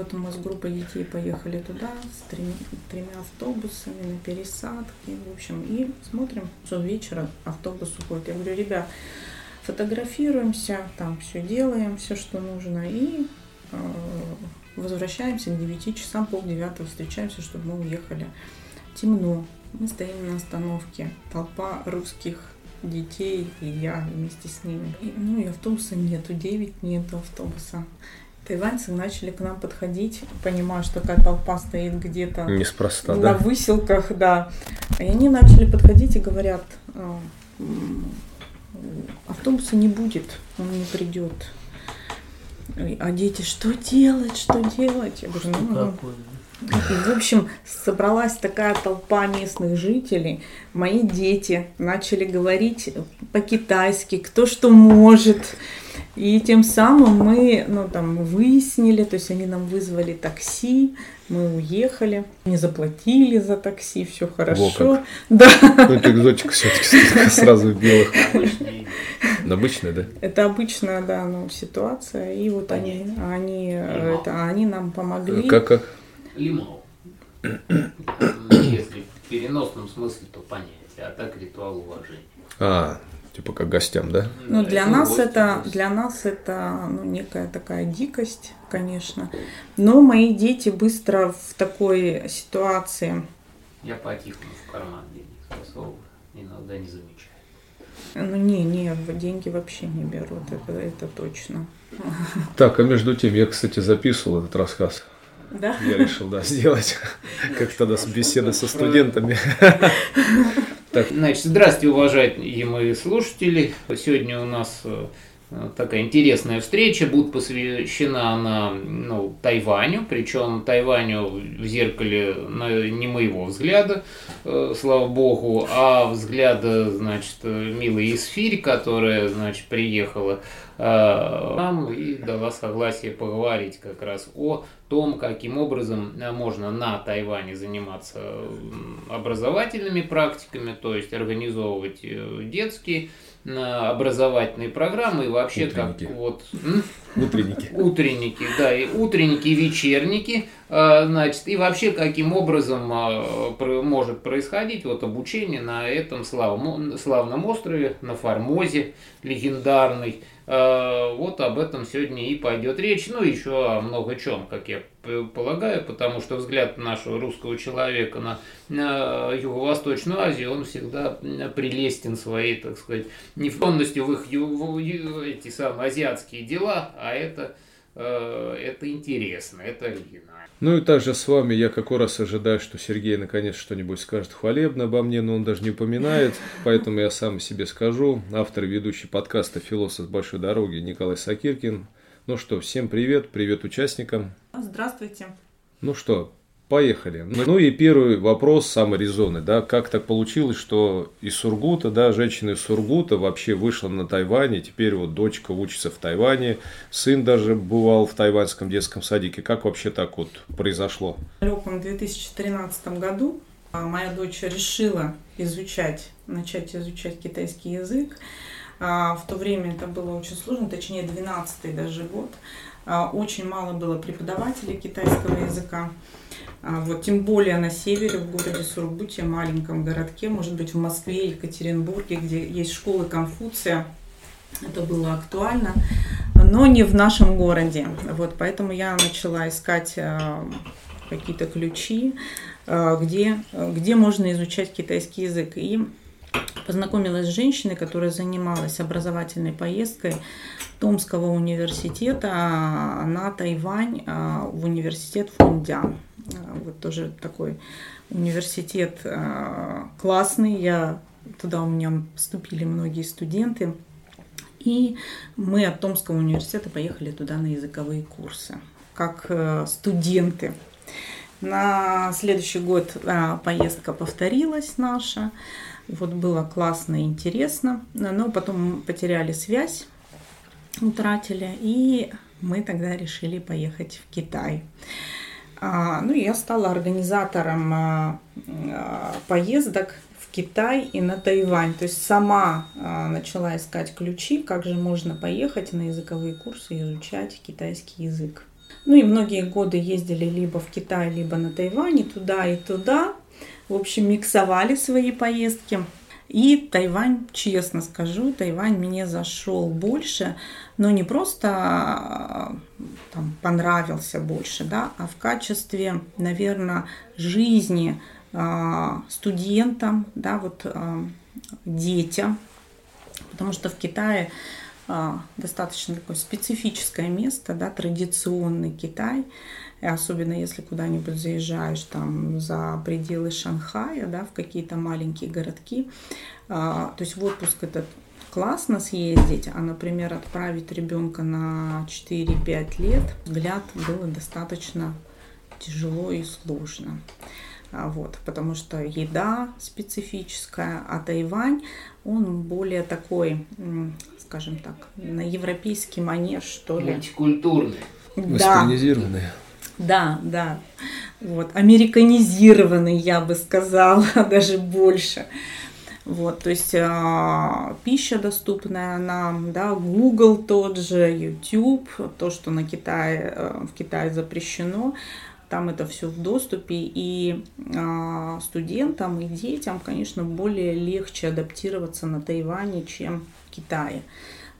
вот мы с группой детей поехали туда с тремя, тремя автобусами на пересадке, в общем, и смотрим, что вечера автобус уходит. Я говорю, ребят, фотографируемся, там все делаем, все, что нужно, и э, возвращаемся к 9 часам, пол девятого встречаемся, чтобы мы уехали. Темно, мы стоим на остановке, толпа русских детей, и я вместе с ними. И, ну и автобуса нету, 9 нету автобуса. Тайваньцы начали к нам подходить, понимая, что такая толпа стоит где-то Неспроста, на да? выселках, да. И они начали подходить и говорят, «А, автобуса не будет, он не придет. А дети, что делать, что делать? Я говорю, ну, ну, Такое. и, в общем, собралась такая толпа местных жителей. Мои дети начали говорить по-китайски, кто что может. И тем самым мы, ну, там, выяснили, то есть они нам вызвали такси, мы уехали, не заплатили за такси, все хорошо. как. Да, Ну, это экзотика все-таки сразу в белых. Обычный Обычная, да? это обычная, да, ну, ситуация. И вот они, они, э, это, они нам помогли. Как, как? лимон. Если в переносном смысле, то понятие, а так ритуал уважения. А, типа как гостям, да? Ну, для нас гости это, для нас это ну, некая такая дикость, конечно. Но мои дети быстро в такой ситуации, Я по-тихому в карман денег засовываю, иногда не замечаю. ну не, не, деньги вообще не берут, это, это точно. Так, а между тем, я, кстати, записывал этот рассказ. Да? Я решил, да, сделать. Как тогда с беседы со студентами. Значит, здравствуйте, уважаемые слушатели. Сегодня у нас э, такая интересная встреча. Будет посвящена она ну, Тайваню, причем Тайваню в зеркале не моего взгляда, э, слава богу, а взгляда, значит, э, милой Исфирь, которая, значит, приехала э, нам и дала согласие поговорить как раз о том, каким образом э, можно на Тайване заниматься образовательными практиками, то есть организовывать э, детские э, образовательные программы и вообще как Утренники. вот м? Утренники. утренники, да, и утренники, вечерники, э, значит, и вообще каким образом э, может происходить вот обучение на этом славном, славном острове, на Формозе легендарный. Э, Вот об этом сегодня и пойдет речь, ну еще о много чем, как я полагаю, потому что взгляд нашего русского человека на, Юго-Восточную Азию, он всегда прелестен своей, так сказать, невконностью в их в эти самые азиатские дела, а это, э, это интересно, это оригинально. Ну и также с вами я какой раз ожидаю, что Сергей наконец что-нибудь скажет хвалебно обо мне, но он даже не упоминает, поэтому я сам себе скажу. Автор и ведущий подкаста «Философ с большой дороги» Николай Сакиркин. Ну что, всем привет, привет участникам. Здравствуйте. Ну что, поехали. Ну и первый вопрос, самый резонный, да, как так получилось, что из Сургута, да, женщина из Сургута вообще вышла на Тайване, теперь вот дочка учится в Тайване, сын даже бывал в тайваньском детском садике. Как вообще так вот произошло? В далеком 2013 году а, моя дочь решила изучать, начать изучать китайский язык. А, В то время это было очень сложно, точнее 12 даже год. А, Очень мало было преподавателей китайского языка. А, Вот, тем более на севере, в городе Сургуте, маленьком городке, может быть, в Москве, Екатеринбурге, где есть школы Конфуция. Это было актуально, но не в нашем городе. Вот, поэтому я начала искать а, какие-то ключи, а, где, где можно изучать китайский язык. И познакомилась с женщиной, которая занималась образовательной поездкой Томского университета на Тайвань в университет Фундян. А, Вот тоже такой университет а, классный. Я туда у меня поступили многие студенты. И мы от Томского университета поехали туда на языковые курсы, как э, студенты. На следующий год а, поездка повторилась наша. Вот было классно и интересно. Но потом потеряли связь, утратили. И мы тогда решили поехать в Китай. А, ну, я стала организатором а, а, поездок в Китай и на Тайвань. То есть сама начала искать ключи, как же можно поехать на языковые курсы и изучать китайский язык. Ну и многие годы ездили либо в Китай, либо на Тайвань, и туда, и туда. В общем, миксовали свои поездки. И Тайвань, честно скажу, Тайвань мне зашел больше, но не просто а, там, понравился больше, да, а в качестве, наверное, жизни а, студентам, да, вот а, детям, потому что в Китае достаточно такое специфическое место, да, традиционный Китай, и особенно если куда-нибудь заезжаешь там за пределы Шанхая, да, в какие-то маленькие городки, а, то есть в отпуск этот классно съездить, а, например, отправить ребенка на 4-5 лет, взгляд было достаточно тяжело и сложно. А, вот, потому что еда специфическая, а Тайвань, он более такой, скажем так, на европейский манеж, что ли. Мультикультурный. Да. Да, да. Вот, американизированный, я бы сказала, даже больше. Вот, то есть э, пища доступная нам, да, Google тот же, YouTube, то, что на Китае, э, в Китае запрещено, там это все в доступе, и э, студентам и детям, конечно, более легче адаптироваться на Тайване, чем в Китае.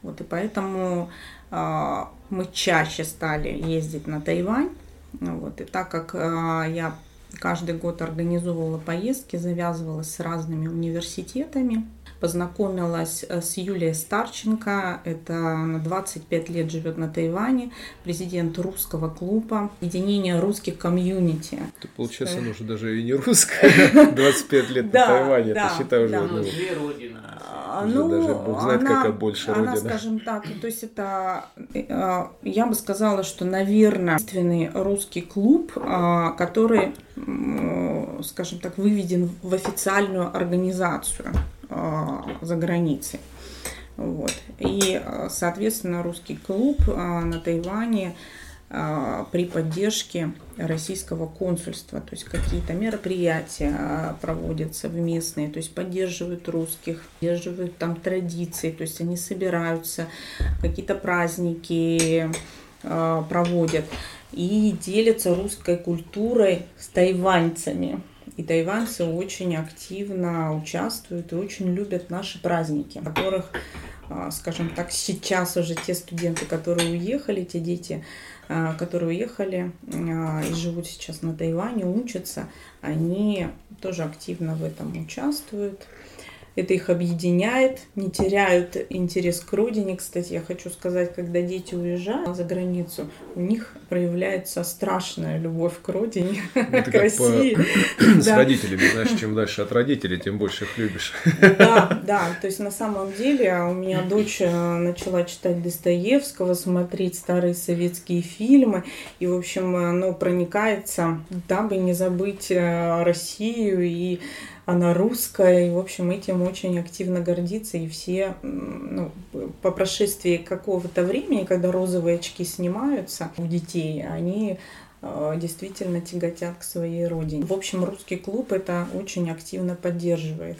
Вот, и поэтому э, мы чаще стали ездить на Тайвань, вот, и так как э, я каждый год организовывала поездки, завязывалась с разными университетами, познакомилась э, с Юлией Старченко, это на 25 лет живет на Тайване, президент русского клуба, единение русских комьюнити. Это, получается, она уже даже и не русская, 25 лет на Тайване, это считай уже... Ну. А, ну, даже Бог знает, она, какая больше она, родина. скажем так, то есть это, э, я бы сказала, что, наверное, единственный русский клуб, а, который, скажем так, выведен в официальную организацию а, за границей. Вот. И, соответственно, русский клуб на Тайване а, при поддержке российского консульства, то есть какие-то мероприятия а, проводятся в местные, то есть поддерживают русских, поддерживают там традиции, то есть они собираются, какие-то праздники а, проводят и делятся русской культурой с тайваньцами. И тайваньцы очень активно участвуют и очень любят наши праздники, которых, скажем так, сейчас уже те студенты, которые уехали, те дети, а, которые уехали а, и живут сейчас на Тайване, учатся, они тоже активно в этом участвуют это их объединяет, не теряют интерес к родине. Кстати, я хочу сказать, когда дети уезжают за границу, у них проявляется страшная любовь к родине, ну, к России. С родителями, знаешь, чем дальше от родителей, тем больше их любишь. Да, да, то есть на самом деле у меня дочь э, начала читать Достоевского, смотреть старые советские фильмы, и, в общем, оно проникается, дабы не забыть э, Россию и она русская, и, в общем, этим очень активно гордится, и все, ну, по прошествии какого-то времени, когда розовые очки снимаются у детей, они э, действительно тяготят к своей родине. В общем, русский клуб это очень активно поддерживает.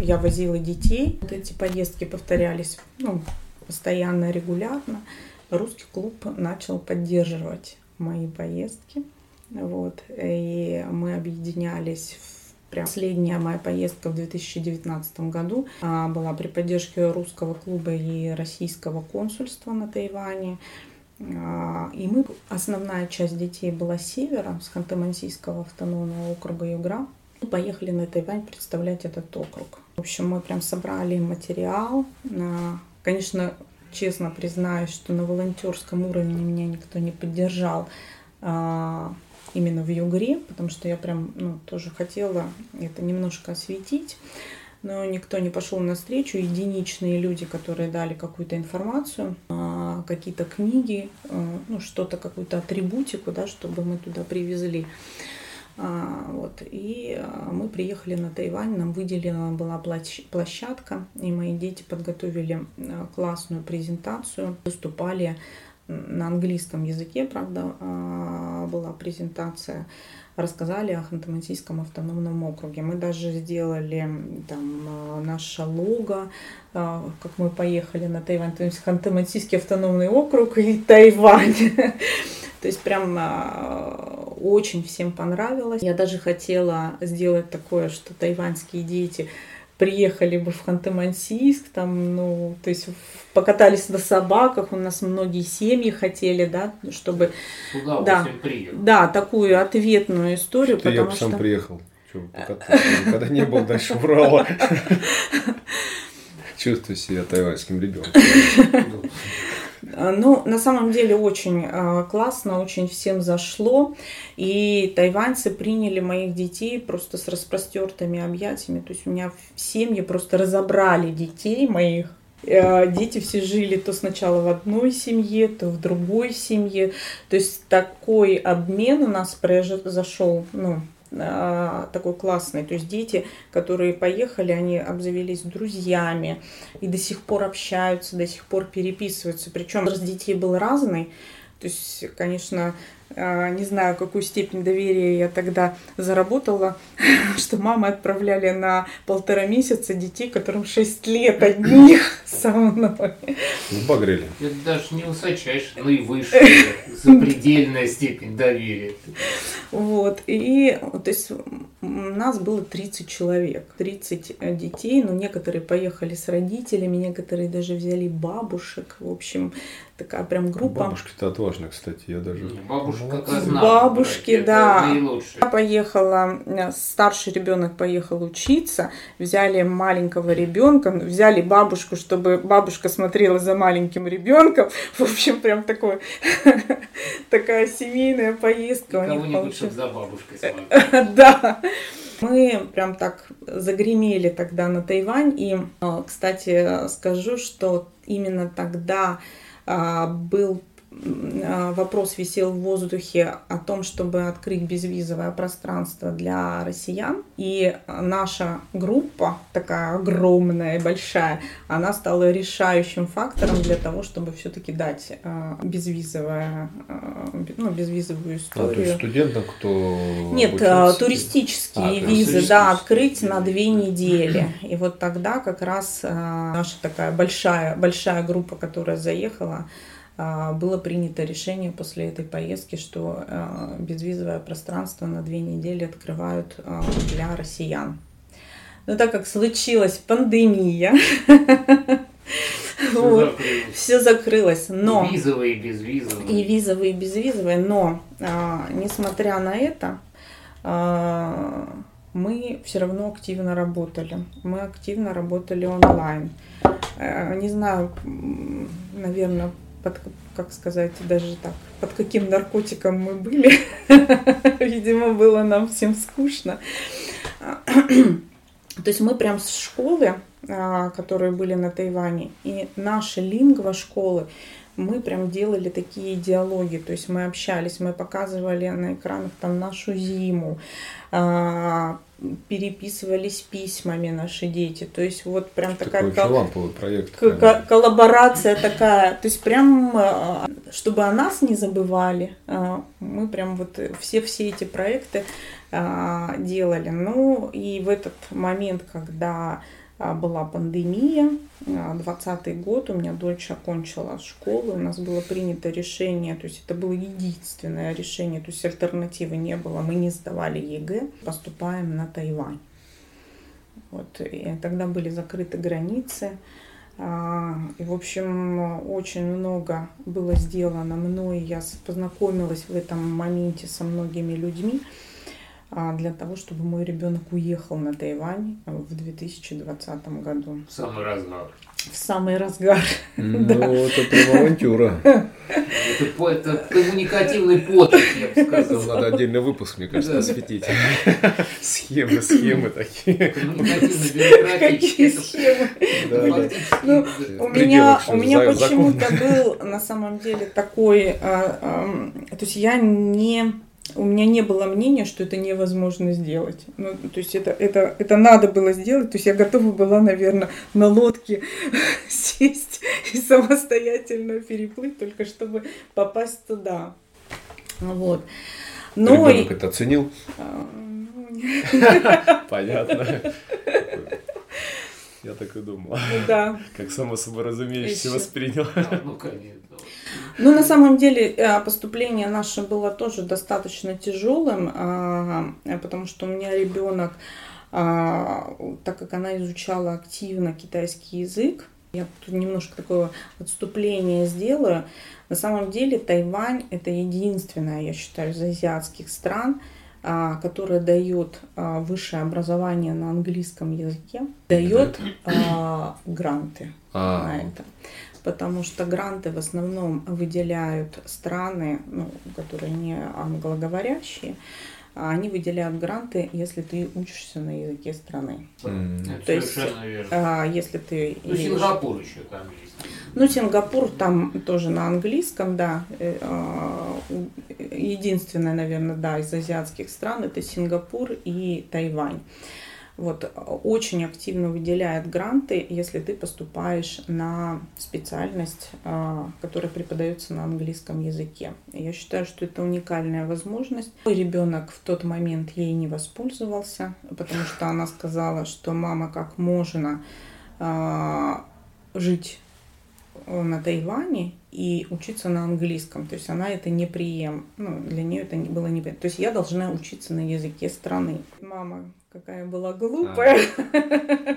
Я возила детей, вот эти поездки повторялись ну, постоянно, регулярно. Русский клуб начал поддерживать мои поездки. Вот, и мы объединялись в Прям последняя моя поездка в 2019 году а, была при поддержке русского клуба и российского консульства на Тайване. А, и мы, основная часть детей была с севера, с Ханты-Мансийского автономного округа Югра. Мы поехали на Тайвань представлять этот округ. В общем, мы прям собрали материал. Конечно, честно признаюсь, что на волонтерском уровне меня никто не поддержал а, именно в Югре, потому что я прям ну, тоже хотела это немножко осветить, но никто не пошел навстречу. Единичные люди, которые дали какую-то информацию, а, какие-то книги, а, ну, что-то, какую-то атрибутику, да, чтобы мы туда привезли. А, вот. И мы приехали на Тайвань, нам выделена была площадка, и мои дети подготовили классную презентацию, выступали на английском языке, правда, а, была презентация. Рассказали о Ханты-Мансийском автономном округе. Мы даже сделали там а, наше лого, а, как мы поехали на Тайвань. То есть Ханты-Мансийский автономный округ и Тайвань. То есть прям очень всем понравилось. Я даже хотела сделать такое, что тайваньские дети приехали бы в Ханты-Мансийск, там, ну, то есть покатались на собаках, у нас многие семьи хотели, да, чтобы... Куда да, да, такую ответную историю, что потому я бы сам приехал. Никогда не был дальше Урала. Чувствую себя тайваньским ребенком. Ну, на самом деле очень а, классно, очень всем зашло. И тайваньцы приняли моих детей просто с распростертыми объятиями. То есть у меня в семье просто разобрали детей моих. А, дети все жили то сначала в одной семье, то в другой семье. То есть такой обмен у нас произошел, ну, а, такой классный. То есть дети, которые поехали, они обзавелись друзьями и до сих пор общаются, до сих пор переписываются. Причем возраст детей был разный. То есть, конечно, а, не знаю, какую степень доверия я тогда заработала, что мамы отправляли на полтора месяца детей, которым 6 лет одних со мной. Багрели. Это даже не высочайшая, ну и выше запредельная степень доверия. Вот, и то есть у нас было 30 человек, 30 детей, но некоторые поехали с родителями, некоторые даже взяли бабушек, в общем, такая прям группа. Бабушки-то отважны, кстати, я даже... Бабушка раз Бабушки, да. Я поехала, э, старший ребенок поехал учиться, взяли маленького ребенка, взяли бабушку, чтобы бабушка смотрела за маленьким ребенком. В общем, прям такой, такая семейная поездка. Кого-нибудь, чтобы за бабушкой Да. Мы прям так загремели тогда на Тайвань. И, э, кстати, скажу, что именно тогда а, был а, вопрос висел в воздухе о том, чтобы открыть безвизовое пространство для россиян. И наша группа, такая огромная и большая, она стала решающим фактором для того, чтобы все-таки дать а, безвизовое, ну, безвизовую историю. А, то есть студентам, кто Нет, обучился? туристические а, визы, да, открыть на две недели. И вот тогда как раз наша такая большая, большая группа, которая заехала, а, было принято решение после этой поездки, что а, безвизовое пространство на две недели открывают а, для россиян. Но так как случилась пандемия, вот, все закрылось. Но, и визовые, и безвизовые. И визовые, и безвизовые. Но, несмотря на это, мы все равно активно работали. Мы активно работали онлайн. Не знаю, наверное, под, как сказать, даже так, под каким наркотиком мы были. Видимо, было нам всем скучно. То есть мы прям с школы, которые были на Тайване, и наши лингва школы, мы прям делали такие диалоги, то есть мы общались, мы показывали на экранах там нашу зиму, а, переписывались письмами наши дети. То есть вот прям такая кол- проект. К- коллаборация такая. То есть прям, а, чтобы о нас не забывали, а, мы прям вот все-все эти проекты а, делали. Ну и в этот момент, когда была пандемия, 20 год, у меня дочь окончила школу, у нас было принято решение, то есть это было единственное решение, то есть альтернативы не было, мы не сдавали ЕГЭ, поступаем на Тайвань. Вот, и тогда были закрыты границы, а, и, в общем, очень много было сделано мной. Я познакомилась в этом моменте со многими людьми. А, для того, чтобы мой ребенок уехал на Тайвань в 2020 году. В самый разгар. В самый разгар. Ну, это прям авантюра. Это, это коммуникативный подвиг, я бы сказал. Надо отдельный выпуск, мне кажется, осветить. Схемы, схемы такие. Какие схемы? Ну, у меня, у меня почему-то был на самом деле такой, а, то есть я не у меня не было мнения, что это невозможно сделать. Ну, то есть это, это, это надо было сделать. То есть я готова была, наверное, на лодке сесть и самостоятельно переплыть, только чтобы попасть туда. Вот. Но Ребенок и... это оценил? Ну, Понятно. Я так и думал. Ну да. Как само собой разумеющееся воспринял. Ну, конечно. Ну, на самом деле, э, поступление наше было тоже достаточно тяжелым, а, потому что у меня ребенок, а, так как она изучала активно китайский язык, я тут немножко такое отступление сделаю. На самом деле Тайвань это единственная, я считаю, из азиатских стран, а, которая дает высшее образование на английском языке, дает гранты а. на это потому что гранты в основном выделяют страны, ну, которые не англоговорящие, а они выделяют гранты, если ты учишься на языке страны. Mm. То есть, верно. А, если ты... Ну, Сингапур еще там есть. Ну, Сингапур там тоже на английском, да. Э, а, единственное, наверное, да, из азиатских стран это Сингапур и Тайвань вот, очень активно выделяет гранты, если ты поступаешь на специальность, а, которая преподается на английском языке. Я считаю, что это уникальная возможность. Мой ребенок в тот момент ей не воспользовался, потому что она сказала, что мама, как можно а, жить на Тайване и учиться на английском. То есть она это не прием. Ну, для нее это было не... То есть я должна учиться на языке страны. Мама какая была глупая. А,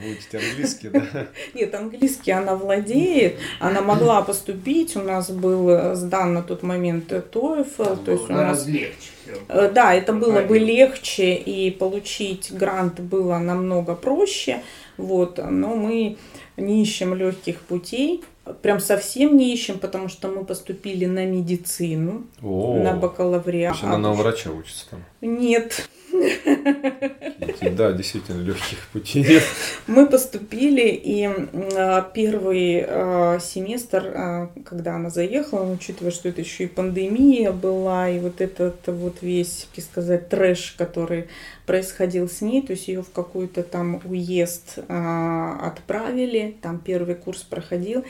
вы учите английский, да? Нет, английский она владеет. Она могла поступить. У нас был сдан на тот момент TOEFL. То есть у нас легче. Э, да, это было бы легче и получить грант было намного проще. Вот, но мы не ищем легких путей. Прям совсем не ищем, потому что мы поступили на медицину, О, на бакалавриат. Она на врача учится там? Нет. Да, действительно, легких путей нет. Мы поступили, и а, первый а, семестр, а, когда она заехала, учитывая, что это еще и пандемия была, и вот этот вот весь, как сказать, трэш, который происходил с ней, то есть ее в какой-то там уезд отправили, там первый курс проходил,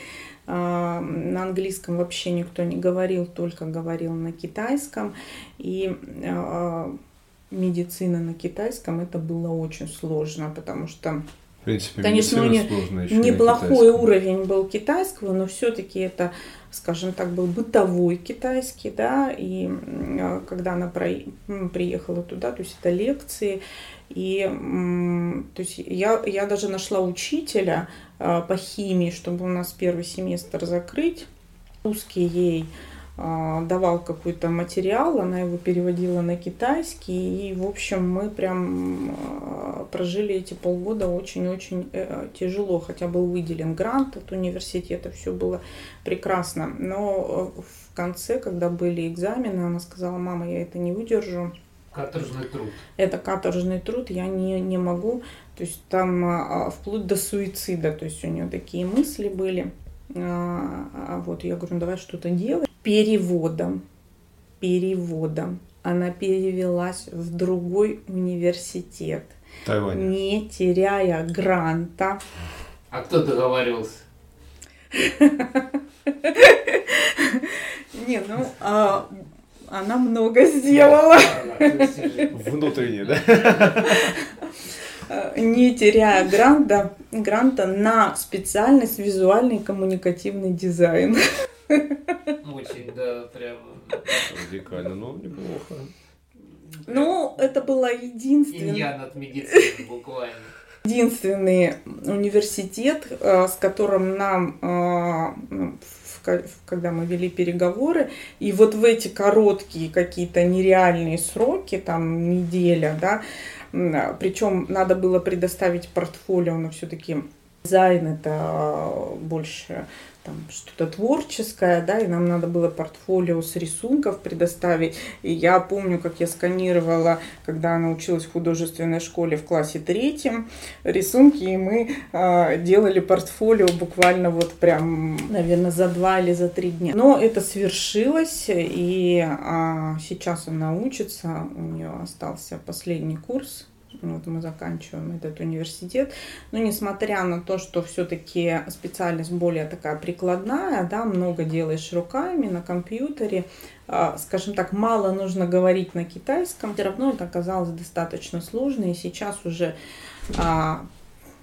на английском вообще никто не говорил, только говорил на китайском. И медицина на китайском, это было очень сложно, потому что в принципе, Конечно, не, неплохой уровень был китайского, но все-таки это, скажем так, был бытовой китайский, да, и а, когда она про, приехала туда, то есть это лекции, и то есть я, я даже нашла учителя а, по химии, чтобы у нас первый семестр закрыть, русский ей давал какой-то материал, она его переводила на китайский, и, в общем, мы прям а, прожили эти полгода очень-очень э, тяжело, хотя был выделен грант от университета, все было прекрасно, но э, в конце, когда были экзамены, она сказала, мама, я это не выдержу, Каторжный труд. Это каторжный труд, я не, не могу. То есть там а, вплоть до суицида, то есть у нее такие мысли были. А, а вот я говорю, ну давай что-то делай. Переводом, переводом. Она перевелась в другой университет. Тайвань. Не теряя гранта. А кто договаривался? Не, ну, а, она много сделала. Внутренне, да? не теряя гранта, гранта на специальность визуальный коммуникативный дизайн. Очень, да, прям. Радикально, но неплохо. Ну, это была единственная... Я над медициной буквально. Единственный университет, э, с которым нам, э, ну, когда мы вели переговоры, и вот в эти короткие какие-то нереальные сроки, там неделя, да, Причем надо было предоставить портфолио, но все-таки дизайн это больше там что-то творческое, да, и нам надо было портфолио с рисунков предоставить. И я помню, как я сканировала, когда она училась в художественной школе в классе третьем, рисунки, и мы э, делали портфолио буквально вот прям, наверное, за два или за три дня. Но это свершилось, и э, сейчас она учится, у нее остался последний курс вот мы заканчиваем этот университет. Но несмотря на то, что все-таки специальность более такая прикладная, да, много делаешь руками на компьютере, а, скажем так, мало нужно говорить на китайском, все равно это оказалось достаточно сложно. И сейчас уже, а,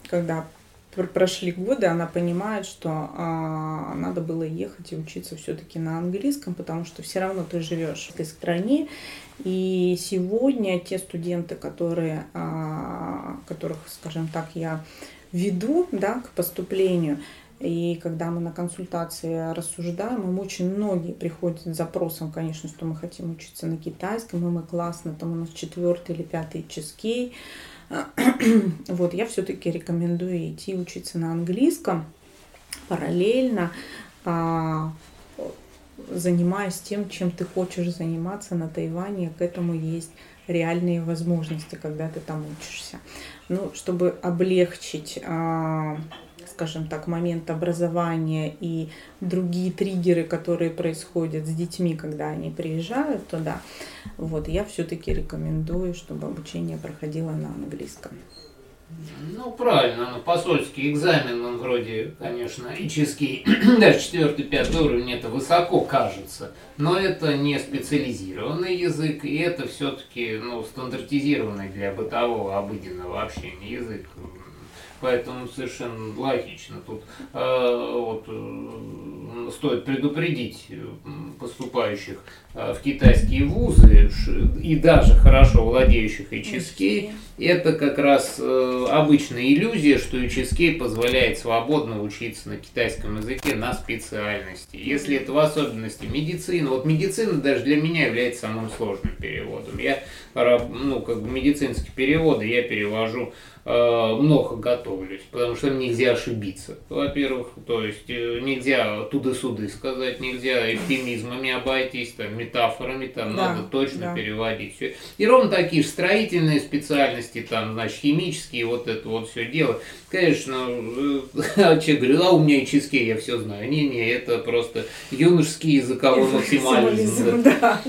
когда прошли годы, она понимает, что а, надо было ехать и учиться все-таки на английском, потому что все равно ты живешь в этой стране. И сегодня те студенты, которые, а, которых, скажем так, я веду да, к поступлению, и когда мы на консультации рассуждаем, им очень многие приходят с запросом, конечно, что мы хотим учиться на китайском, и мы классно, там у нас четвертый или пятый ческей. Вот, я все-таки рекомендую идти учиться на английском параллельно, а, занимаясь тем, чем ты хочешь заниматься на Тайване, к этому есть реальные возможности, когда ты там учишься. Ну, чтобы облегчить а, скажем так, момент образования и другие триггеры, которые происходят с детьми, когда они приезжают туда, вот, я все-таки рекомендую, чтобы обучение проходило на английском. Ну, правильно, ну, посольский экзамен, он вроде, конечно, ический, даже четвертый, пятый уровень, это высоко кажется, но это не специализированный язык, и это все-таки, ну, стандартизированный для бытового, обыденного общения язык. Поэтому совершенно логично. Тут э, вот, э, стоит предупредить поступающих э, в китайские вузы и даже хорошо владеющих HSK, это как раз э, обычная иллюзия, что HSK позволяет свободно учиться на китайском языке на специальности. Если это в особенности медицина, вот медицина даже для меня является самым сложным переводом. Я, ну, как бы медицинские переводы я перевожу Э, много готовлюсь, потому что нельзя ошибиться. Во-первых, то есть э, нельзя туды-суды сказать, нельзя эвфемизмами обойтись, там, метафорами, там да, надо точно да. переводить все. И ровно такие же строительные специальности, там, значит, химические, вот это вот все дело. Конечно, э, человек говорит, а у меня и чизкей, я все знаю. Не-не, это просто юношеский языковой максимализм. Да.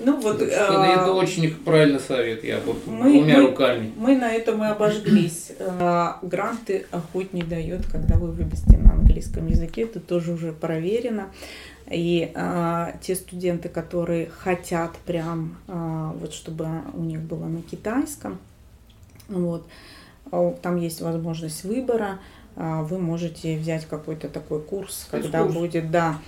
Ну вот. Это, а, это очень правильный совет, я вот мы, двумя мы, руками. Мы на этом и обожглись. А, гранты охот не дает, когда вы вывести на английском языке, это тоже уже проверено. И а, те студенты, которые хотят прям, а, вот чтобы у них было на китайском, вот, а, там есть возможность выбора. Вы можете взять какой-то такой курс, когда курс. будет, да,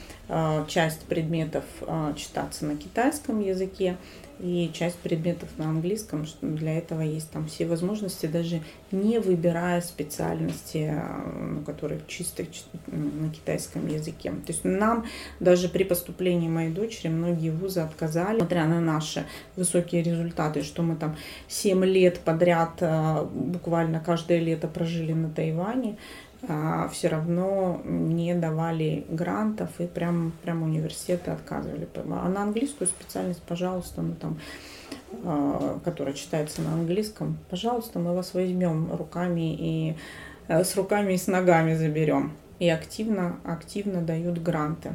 часть предметов а, читаться на китайском языке и часть предметов на английском. Для этого есть там все возможности, даже не выбирая специальности, ну, которые чисто на китайском языке. То есть нам даже при поступлении моей дочери многие вузы отказали, несмотря на наши высокие результаты, что мы там 7 лет подряд буквально каждое лето прожили на Тайване, все равно не давали грантов и прям, прям университеты отказывали. А на английскую специальность, пожалуйста, ну там, а, которая читается на английском, пожалуйста, мы вас возьмем руками и э, с руками и с ногами заберем. И активно, активно дают гранты.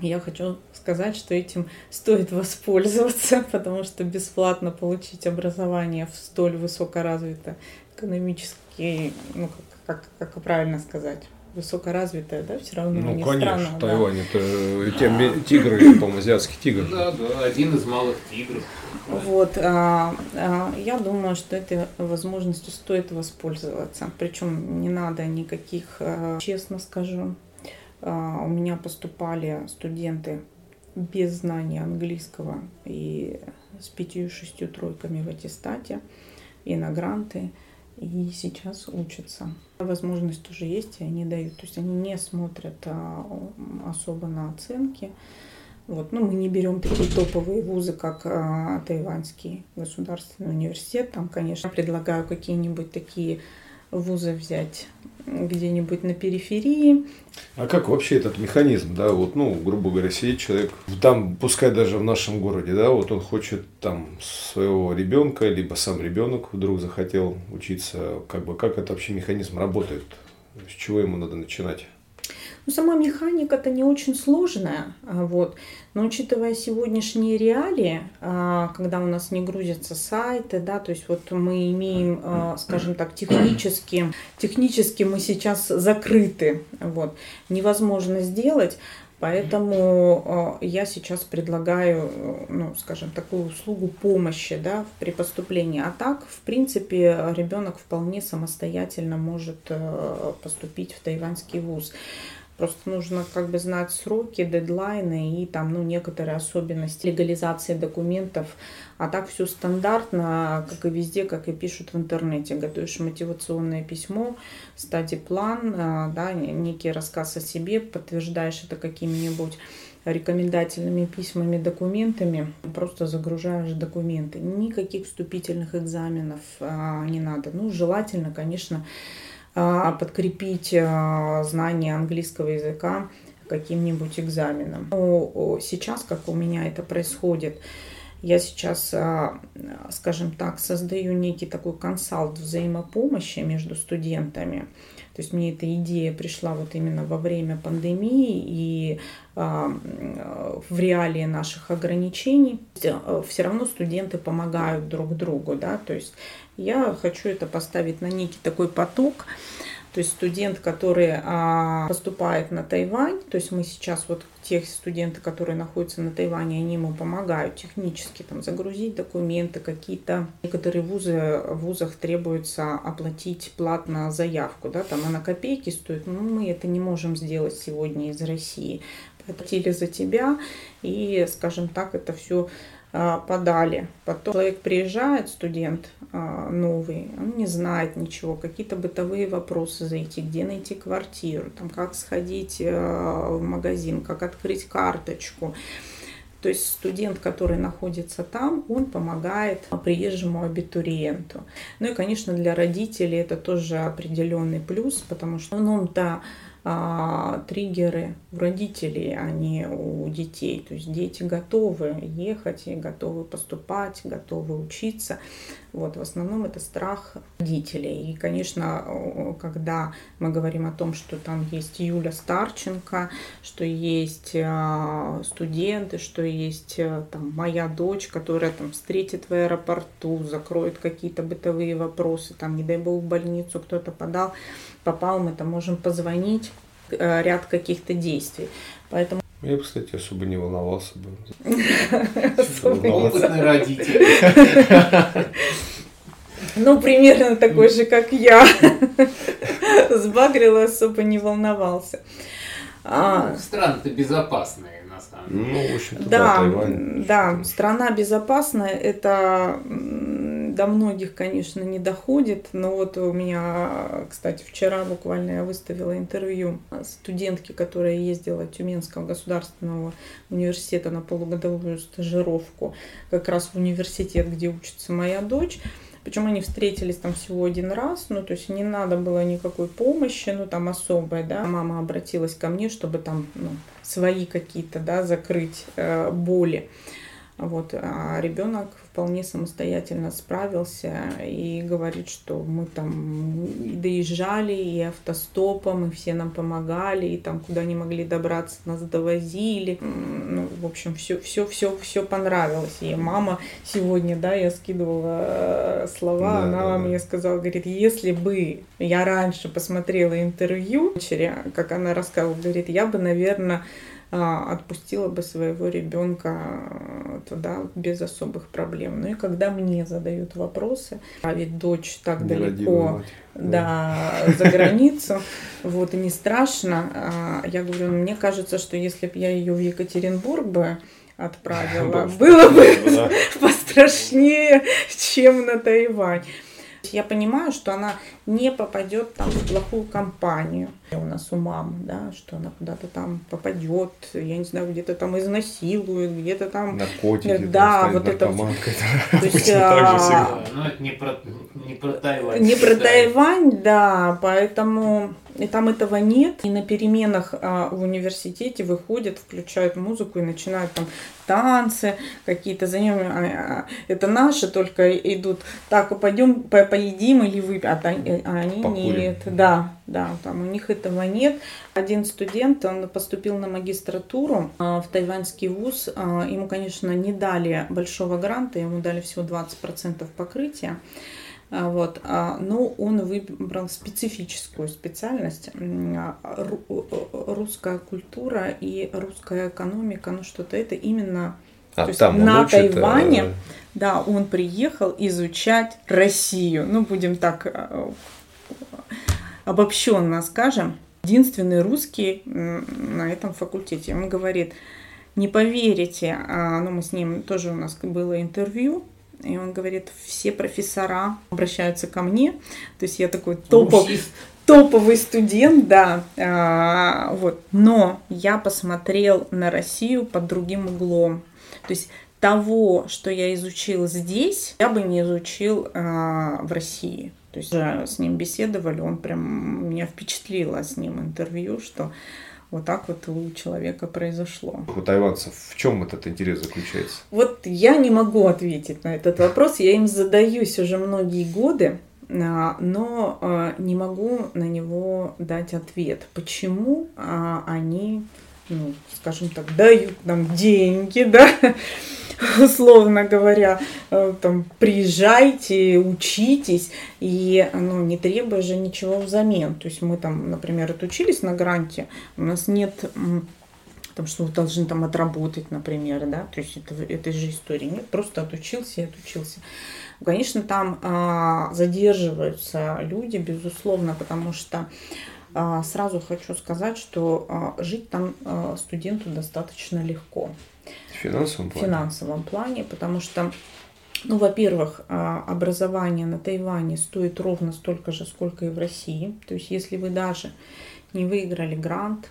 Я хочу сказать, что этим стоит воспользоваться, потому что бесплатно получить образование в столь высокоразвито экономически, ну, как как, как правильно сказать, высокоразвитая, да, все равно ну, не конечно, страна. Тайвань да. это те тигры, по-моему, азиатский тигр. Да, да, один из малых тигров. Вот, а, а, я думаю, что этой возможностью стоит воспользоваться. Причем не надо никаких, а, честно скажу, а, у меня поступали студенты без знания английского и с пятью-шестью тройками в аттестате и на гранты и сейчас учатся. Возможность тоже есть, и они дают. То есть они не смотрят а, особо на оценки. Вот. Ну, мы не берем такие топовые вузы, как а, Тайваньский государственный университет. Там, конечно, предлагаю какие-нибудь такие вузы взять где-нибудь на периферии. А как вообще этот механизм, да, вот, ну, грубо говоря, сидит человек, там, пускай даже в нашем городе, да, вот он хочет там своего ребенка, либо сам ребенок вдруг захотел учиться, как бы, как это вообще механизм работает, с чего ему надо начинать? Ну, сама механика-то не очень сложная, а, вот. но учитывая сегодняшние реалии, а, когда у нас не грузятся сайты, да, то есть вот мы имеем, а, скажем так, технически, технически мы сейчас закрыты, вот, невозможно сделать, Поэтому я сейчас предлагаю, ну, скажем, такую услугу помощи да, при поступлении. А так, в принципе, ребенок вполне самостоятельно может э, поступить в тайваньский вуз. Просто нужно как бы знать сроки, дедлайны и там, ну, некоторые особенности легализации документов. А так все стандартно, как и везде, как и пишут в интернете. Готовишь мотивационное письмо, стадий план, э, да, некий рассказ о себе, подтверждаешь это какими-нибудь рекомендательными письмами, документами, просто загружаешь документы. Никаких вступительных экзаменов а, не надо. Ну, желательно, конечно, а, подкрепить а, знание английского языка каким-нибудь экзаменом. Но сейчас, как у меня это происходит, я сейчас, а, скажем так, создаю некий такой консалт взаимопомощи между студентами. То есть мне эта идея пришла вот именно во время пандемии и в реалии наших ограничений. Все равно студенты помогают друг другу, да, то есть я хочу это поставить на некий такой поток. То есть студент, который а, поступает на Тайвань, то есть мы сейчас вот тех студенты, которые находятся на Тайване, они ему помогают технически там загрузить документы, какие-то некоторые вузы в вузах требуется оплатить платно заявку, да, там она копейки стоит, но мы это не можем сделать сегодня из России. Платили за тебя и, скажем так, это все а, подали. Потом человек приезжает, студент а, новый, он не знает ничего, какие-то бытовые вопросы зайти, где найти квартиру, там, как сходить а, в магазин, как открыть карточку. То есть студент, который находится там, он помогает приезжему абитуриенту. Ну и, конечно, для родителей это тоже определенный плюс, потому что ну, то а, триггеры у родителей, а не у детей. То есть дети готовы ехать, и готовы поступать, готовы учиться. Вот, в основном это страх родителей. И, конечно, когда мы говорим о том, что там есть Юля Старченко, что есть а, студенты, что есть а, там моя дочь, которая там встретит в аэропорту, закроет какие-то бытовые вопросы, там, не дай бог, в больницу кто-то подал, попал, мы там можем позвонить, э, ряд каких-то действий. Поэтому я бы, кстати, особо не волновался бы. Опытный родитель. Ну, примерно такой же, как я. Сбагрил особо не волновался. А, ну, Страны-то безопасные. Ну, в общем-то, да, да, страна безопасная, это до многих, конечно, не доходит, но вот у меня, кстати, вчера буквально я выставила интервью студентки, которая ездила от Тюменского государственного университета на полугодовую стажировку, как раз в университет, где учится моя дочь. Причем они встретились там всего один раз, ну, то есть не надо было никакой помощи, ну, там особой, да. Мама обратилась ко мне, чтобы там, ну, свои какие-то, да, закрыть э, боли. Вот, а ребенок вполне самостоятельно справился и говорит, что мы там и доезжали, и автостопом, и все нам помогали, и там куда не могли добраться, нас довозили. Ну, в общем, все, все, все, все понравилось. И мама сегодня, да, я скидывала э, слова, да, она да, мне сказала, говорит, если бы я раньше посмотрела интервью дочери, как она рассказывала, говорит, я бы, наверное, отпустила бы своего ребенка э, туда без особых проблем. Ну и когда мне задают вопросы, а ведь дочь так далеко, да, за границу, вот и не страшно, а, я говорю, «Ну, мне кажется, что если бы я ее в Екатеринбург бы отправила, было бы пострашнее, чем на Тайвань. Я понимаю, что она не попадет там в плохую компанию. У нас у мам, да, что она куда-то там попадет, я не знаю, где-то там изнасилует, где-то там... Наркотики. Да, вот это... То есть, а... Ну, это не про, не про Тайвань. Не про Тайвань, да, поэтому и там этого нет. И на переменах а, в университете выходят, включают музыку и начинают там танцы какие-то за ними. А, а, это наши только идут. Так, пойдем по поедим или выпьем. А, а они Покурим. нет. Да, да, там у них этого нет. Один студент, он поступил на магистратуру а, в тайваньский вуз. А, ему, конечно, не дали большого гранта, ему дали всего 20% покрытия. А, вот. А, но он выбрал специфическую специальность. Русская культура и русская экономика, ну что-то это именно а, то там на учит, Тайване, э... да, он приехал изучать Россию. Ну, будем так э, обобщенно скажем. Единственный русский на этом факультете. Он говорит, не поверите, а, ну, мы с ним тоже у нас было интервью, и он говорит, все профессора обращаются ко мне. То есть я такой топов, топовый студент, да. А, вот. Но я посмотрел на Россию под другим углом. То есть того, что я изучил здесь, я бы не изучил а, в России. То есть с ним беседовали, он прям меня впечатлило с ним интервью, что вот так вот у человека произошло. У тайванцев в чем этот интерес заключается? Вот я не могу ответить на этот вопрос. Я им задаюсь уже многие годы, а, но а, не могу на него дать ответ. Почему а, они, ну, скажем так, дают нам деньги, да, условно говоря, э, там, приезжайте, учитесь, и ну, не требуя же ничего взамен. То есть мы там, например, отучились на гранте, у нас нет там, что вы должны там отработать, например, да, то есть это, этой же истории нет, просто отучился и отучился. Конечно, там а, задерживаются люди, безусловно, потому что а, сразу хочу сказать, что а, жить там а, студенту достаточно легко. Финансовом плане? В финансовом плане, потому что, ну, во-первых, а, образование на Тайване стоит ровно столько же, сколько и в России. То есть, если вы даже не выиграли грант,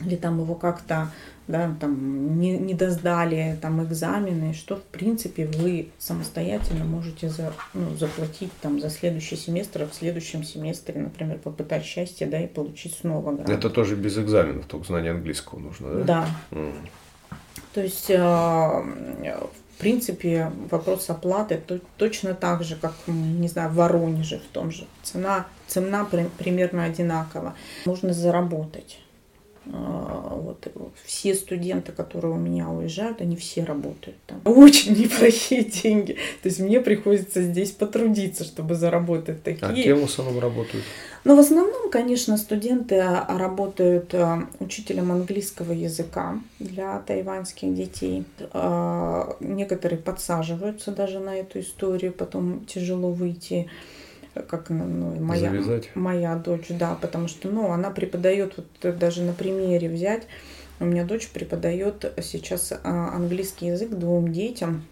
или там его как-то да, там, не, не доздали там, экзамены, что в принципе вы самостоятельно можете за, ну, заплатить там, за следующий семестр, а в следующем семестре, например, попытать счастье да, и получить снова грант. Это тоже без экзаменов, только знание английского нужно, да? Да. Mm. То есть, э, в принципе, вопрос оплаты точно так же, как, не знаю, в Воронеже в том же. Цена, цена примерно одинакова. Можно заработать. А, вот все студенты, которые у меня уезжают, они все работают там. Очень неплохие деньги. То есть мне приходится здесь потрудиться, чтобы заработать такие. А кем в основном работают? Ну, в основном, конечно, студенты работают а, учителем английского языка для тайваньских детей. А, некоторые подсаживаются даже на эту историю, потом тяжело выйти как ну, моя, моя дочь, да, потому что, ну, она преподает, вот даже на примере взять, у меня дочь преподает сейчас а, английский язык двум детям,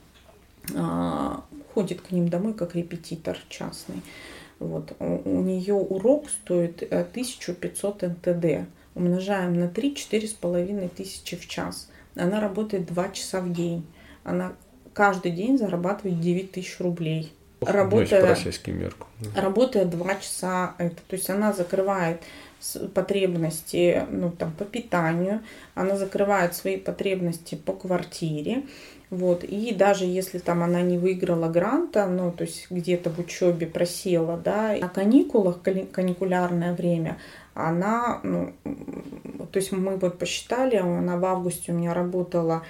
а, ходит к ним домой как репетитор частный. Вот. У, у нее урок стоит 1500 э, НТД. Умножаем на 3 4,5 тысячи в час. Она работает 2 часа в день. Она каждый день зарабатывает 9 тысяч рублей работая, мерку. работая два часа, это, то есть она закрывает потребности ну, там, по питанию, она закрывает свои потребности по квартире, вот, и даже если там она не выиграла гранта, ну, то есть где-то в учебе просела, да, на каникулах, каникулярное время, она, ну, то есть мы вот посчитали, она в августе у меня работала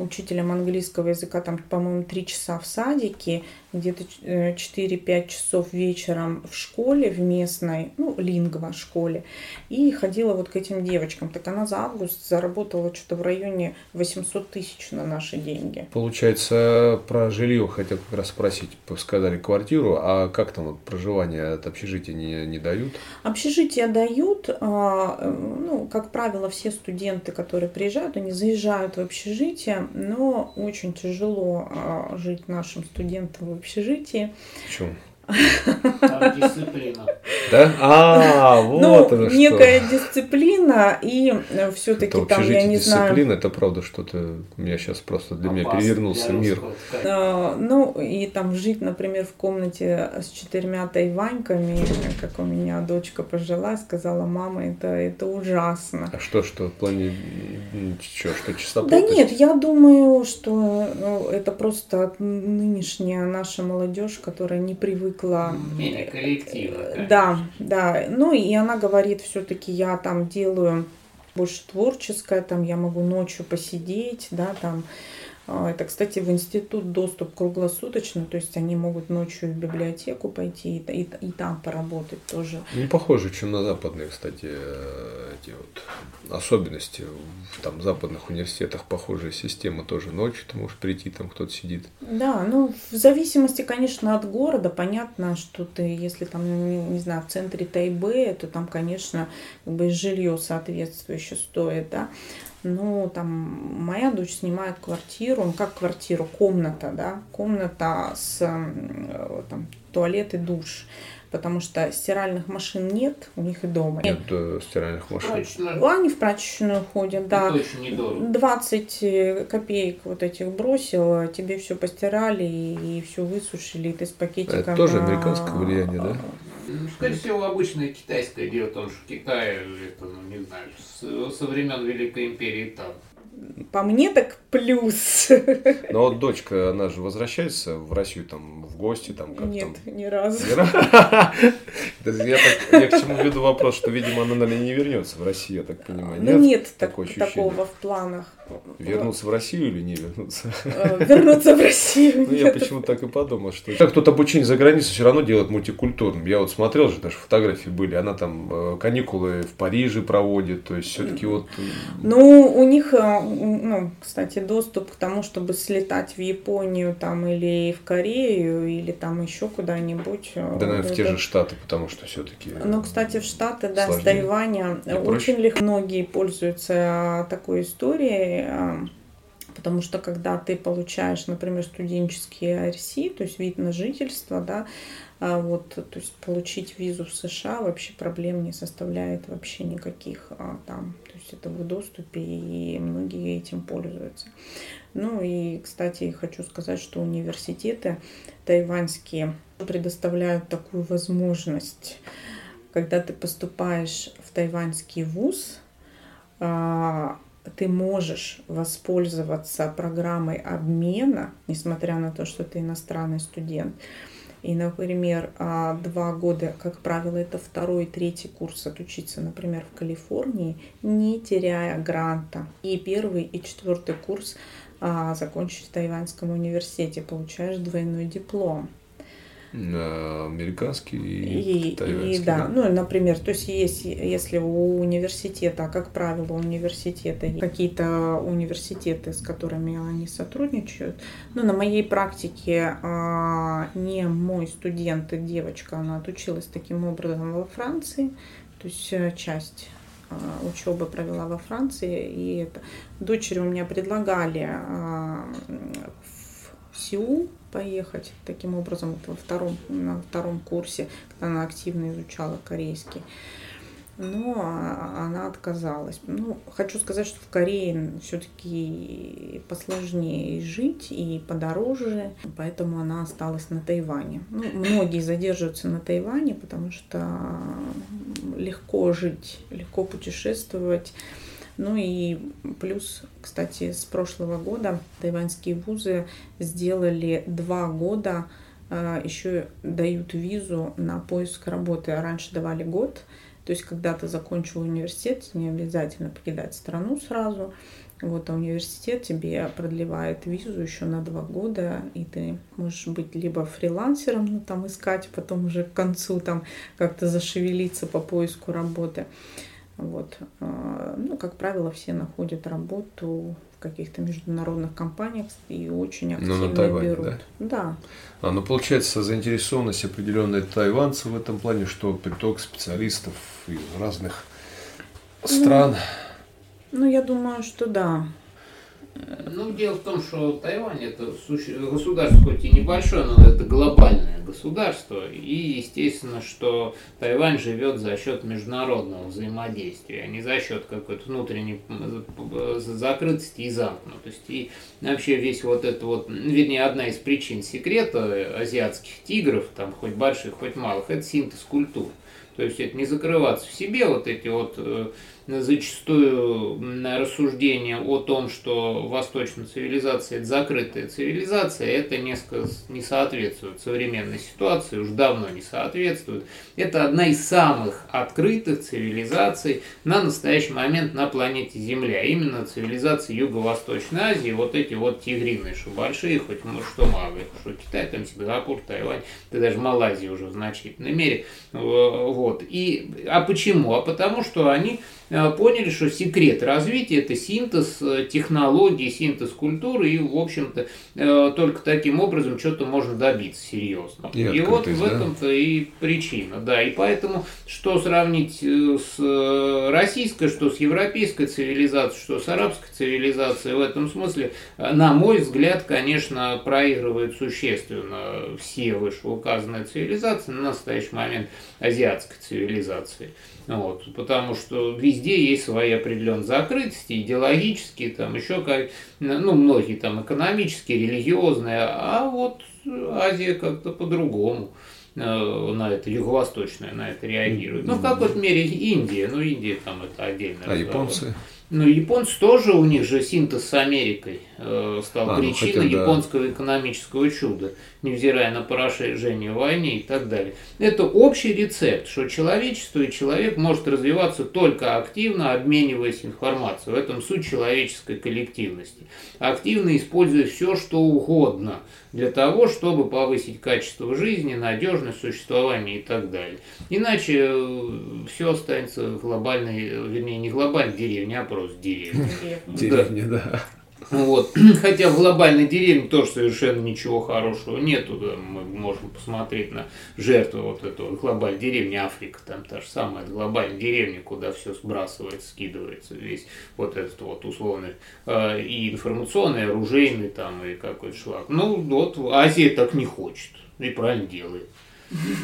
учителем английского языка, там, по-моему, три часа в садике, где-то 4-5 э, часов вечером в школе, в местной, ну, лингва школе, и ходила вот к этим девочкам. Так она за август заработала что-то в районе 800 тысяч на наши деньги. Получается, про жилье хотел как раз спросить, сказали квартиру, а как там вот проживание от общежития не, не дают? Общежитие дают, а, э, ну, как правило, все студенты, которые приезжают, они заезжают в общежитие, но очень тяжело а, жить нашим студентам в общежитии. Почему? Там дисциплина. Да? А, вот ну, оно некая что. дисциплина, и э, все-таки там, я не дисциплина, знаю... дисциплина, это правда что-то, у меня сейчас просто для меня перевернулся мир. А, ну, и там жить, например, в комнате с четырьмя тайваньками, как у меня дочка пожила, сказала, мама, это, это ужасно. А что, что, в плане, что, что чистота? Да нет, я думаю, что ну, это просто нынешняя наша молодежь, которая не привыкла... Менее коллективно. Да, да. Ну и она говорит, все-таки я там делаю больше творческое, там я могу ночью посидеть, да, там это, кстати, в институт доступ круглосуточно, то есть они могут ночью в библиотеку пойти и, и, и там поработать тоже. Не похоже, чем на западные, кстати, э, эти вот особенности. В там, западных университетах похожая система тоже ночью, ты можешь прийти, там кто-то сидит. Да, ну в зависимости, конечно, от города, понятно, что ты, если там, не, не знаю, в центре Тайбэя, то там, конечно, как бы жилье соответствующее стоит, да. Ну, там, моя дочь снимает квартиру, ну, как квартиру, комната, да, комната с там, туалет и душ потому что стиральных машин нет у них и дома. Нет, нет стиральных машин. Прачечную. Они в прачечную ходят, да. Это очень недорого. 20 э, копеек вот этих бросил, тебе все постирали и все высушили, и ты с пакетиком. Это тоже американское влияние, да? Ну, скорее всего, обычное китайское дело, потому что в Китае, это, ну, не знаю, со, со времен Великой Империи там по мне так плюс. Но вот дочка, она же возвращается в Россию там в гости там как Нет, там? ни разу. Я, так, я к чему веду вопрос, что, видимо, она, наверное, не вернется в Россию, я так понимаю. Ну, нет, нет так, такого в планах. Вернуться в Россию или не вернуться? Э, вернуться в Россию. Ну, я почему так и подумал, что как тут обучение за границей все равно делает мультикультурным. Я вот смотрел же, даже фотографии были, она там э, каникулы в Париже проводит, то есть все-таки вот... Э, ну, у них, ну, кстати, доступ к тому, чтобы слетать в Японию там или в Корею, или там еще куда-нибудь. Да, наверное, в те же Штаты, потому что все-таки... Ну, кстати, в Штаты, да, с Тайваня очень легко многие пользуются такой историей, потому что когда ты получаешь, например, студенческий RC, то есть вид на жительство, да, а вот, то есть получить визу в США вообще проблем не составляет вообще никаких а, там, то есть это в доступе и многие этим пользуются. Ну и, кстати, хочу сказать, что университеты тайваньские предоставляют такую возможность, когда ты поступаешь в тайваньский вуз, а, ты можешь воспользоваться программой обмена, несмотря на то, что ты иностранный студент. И, например, а, два года, как правило, это второй и третий курс отучиться, например, в Калифорнии, не теряя гранта. И первый и четвертый курс а, закончить в Тайваньском университете, получаешь двойной диплом американский и, и тайваньский. И, да, да, ну, например, то есть есть, если у университета, как правило, у университета какие-то университеты, с которыми они сотрудничают, ну, на моей практике а, не мой студент, девочка, она отучилась таким образом во Франции, то есть э, часть а, учебы провела во Франции, и это дочери у меня предлагали а, в Сеул поехать таким образом во втором, на втором курсе, когда она активно изучала корейский. Но она отказалась. Ну, хочу сказать, что в Корее все-таки посложнее жить и подороже, поэтому она осталась на Тайване. Ну, многие задерживаются на Тайване, потому что легко жить, легко путешествовать. Ну и плюс, кстати, с прошлого года тайваньские вузы сделали два года, а, еще дают визу на поиск работы. Раньше давали год, то есть когда ты закончил университет, не обязательно покидать страну сразу. Вот, а университет тебе продлевает визу еще на два года, и ты можешь быть либо фрилансером, ну, там искать, потом уже к концу там как-то зашевелиться по поиску работы. Вот. А, ну, как правило, все находят работу в каких-то международных компаниях и очень активно ну, на Тайване, берут. Да? да. А, ну, получается, заинтересованность определенной тайванцев в этом плане, что приток специалистов из разных стран. Ну, ну я думаю, что да. Ну, дело в том, что Тайвань это государство, хоть и небольшое, но это глобальное государство. И естественно, что Тайвань живет за счет международного взаимодействия, а не за счет какой-то внутренней закрытости и замкнутости. И вообще весь вот это вот, вернее, одна из причин секрета азиатских тигров, там хоть больших, хоть малых, это синтез культур. То есть это не закрываться в себе, вот эти вот э, зачастую рассуждения о том, что восточная цивилизация – это закрытая цивилизация, это несколько не соответствует современной ситуации, уж давно не соответствует. Это одна из самых открытых цивилизаций на настоящий момент на планете Земля. Именно цивилизация Юго-Восточной Азии, вот эти вот тигрины, что большие, хоть что мало, что Китай, там Сингапур, Тайвань, да даже Малайзия уже в значительной мере. Вот. И, а почему? А потому что они Э, поняли, что секрет развития – это синтез э, технологий, синтез культуры, и, в общем-то, э, только таким образом что-то можно добиться серьезно. И, и вот в этом-то и причина, да. И поэтому, что сравнить с российской, что с европейской цивилизацией, что с арабской цивилизацией, в этом смысле, на мой взгляд, конечно, проигрывает существенно все вышеуказанные цивилизации на настоящий момент азиатской цивилизации. Вот, потому что везде есть свои определенные закрытости, идеологические, там еще как, ну, многие там экономические, религиозные, а вот Азия как-то по-другому э, на это, юго-восточная на это реагирует. Ну, в какой-то мере Индия, ну, Индия там это отдельно. А разговор. японцы? Ну, японцы тоже, у них же синтез с Америкой стал а, причиной ну, хотя, японского да. экономического чуда, невзирая на поражение в войне и так далее. Это общий рецепт, что человечество и человек может развиваться только активно, обмениваясь информацией. В этом суть человеческой коллективности. Активно используя все, что угодно для того, чтобы повысить качество жизни, надежность существования и так далее. Иначе э, все останется глобальной, вернее, не глобальной деревней, а просто деревней. Деревня, да. Вот. Хотя в глобальной деревне тоже совершенно ничего хорошего нету. Мы можем посмотреть на жертву вот этого глобальной деревни Африка. Там та же самая глобальная деревня, куда все сбрасывается, скидывается. Весь вот этот вот условный э, и информационный, и оружейный там и какой-то шлак. Ну вот Азия так не хочет. И правильно делает.